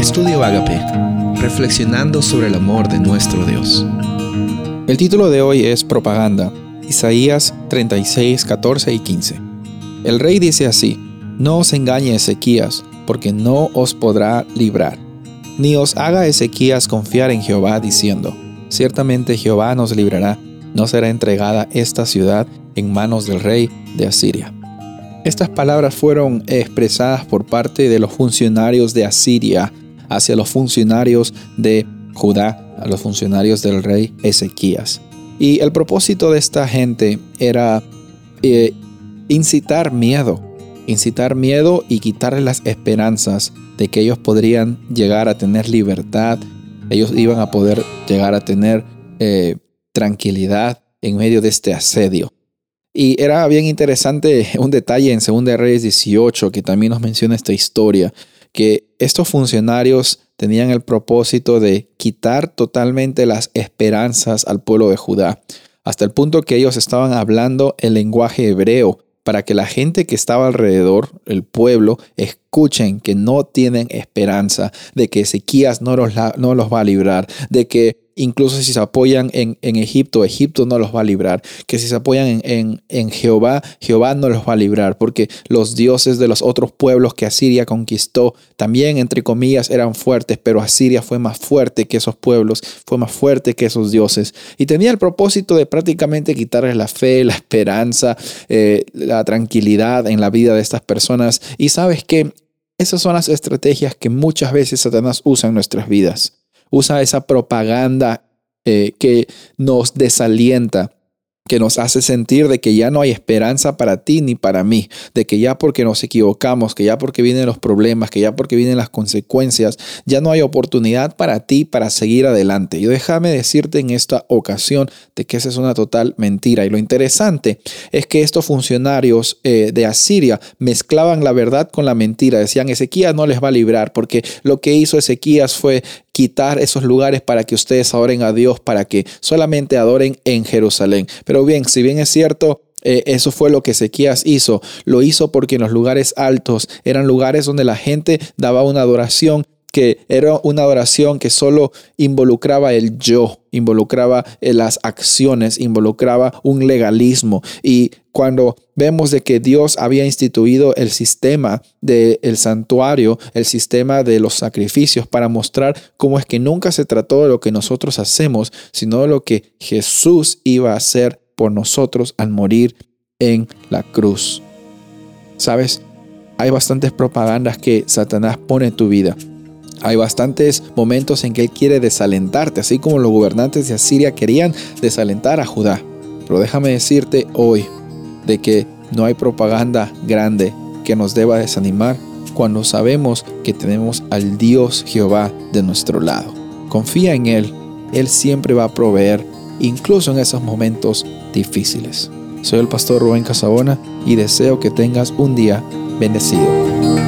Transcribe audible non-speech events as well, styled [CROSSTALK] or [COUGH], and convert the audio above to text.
Estudio Agape, reflexionando sobre el amor de nuestro Dios. El título de hoy es Propaganda, Isaías 36, 14 y 15. El rey dice así, No os engañe Ezequías, porque no os podrá librar, ni os haga Ezequías confiar en Jehová diciendo, Ciertamente Jehová nos librará, no será entregada esta ciudad en manos del rey de Asiria. Estas palabras fueron expresadas por parte de los funcionarios de Asiria hacia los funcionarios de Judá, a los funcionarios del rey Ezequías. Y el propósito de esta gente era eh, incitar miedo, incitar miedo y quitarles las esperanzas de que ellos podrían llegar a tener libertad, ellos iban a poder llegar a tener eh, tranquilidad en medio de este asedio. Y era bien interesante [LAUGHS] un detalle en 2 Reyes 18 que también nos menciona esta historia, que estos funcionarios tenían el propósito de quitar totalmente las esperanzas al pueblo de Judá, hasta el punto que ellos estaban hablando el lenguaje hebreo para que la gente que estaba alrededor, el pueblo, escuchen que no tienen esperanza, de que Ezequías no los, no los va a librar, de que incluso si se apoyan en, Egipto, Egipto no los va a librar. Que si se apoyan en, en, Jehová, Jehová no los va a librar, porque los dioses de los otros pueblos que Asiria conquistó también, entre comillas, eran fuertes, pero Asiria fue más fuerte que esos pueblos, fue más fuerte que esos dioses. Y tenía el propósito de prácticamente quitarles la fe, la esperanza, eh, la tranquilidad en la vida de estas personas. Y sabes que esas son las estrategias que muchas veces Satanás usa en nuestras vidas usa esa propaganda eh, que nos desalienta, que nos hace sentir de que ya no hay esperanza para ti ni para mí, de que ya porque nos equivocamos, que ya porque vienen los problemas, que ya porque vienen las consecuencias, ya no hay oportunidad para ti para seguir adelante. Y déjame decirte en esta ocasión de que esa es una total mentira. Y lo interesante es que estos funcionarios eh, de Asiria mezclaban la verdad con la mentira. Decían, Ezequías no les va a librar porque lo que hizo Ezequías fue quitar esos lugares para que ustedes adoren a Dios, para que solamente adoren en Jerusalén. Pero bien, si bien es cierto, eh, eso fue lo que Ezequías hizo. Lo hizo porque en los lugares altos eran lugares donde la gente daba una adoración que era una adoración que solo involucraba el yo, involucraba eh, las acciones, involucraba un legalismo. Y cuando vemos de que Dios había instituido el sistema del santuario, el sistema de los sacrificios, para mostrar cómo es que nunca se trató de lo que nosotros hacemos, sino de lo que Jesús iba a hacer por nosotros al morir en la cruz. ¿Sabes? Hay bastantes propagandas que Satanás pone en tu vida hay bastantes momentos en que Él quiere desalentarte, así como los gobernantes de Asiria querían desalentar a Judá. Pero déjame decirte hoy de que no hay propaganda grande que nos deba desanimar cuando sabemos que tenemos al Dios Jehová de nuestro lado. Confía en Él, Él siempre va a proveer, incluso en esos momentos difíciles. Soy el pastor Rubén Casabona y deseo que tengas un día bendecido.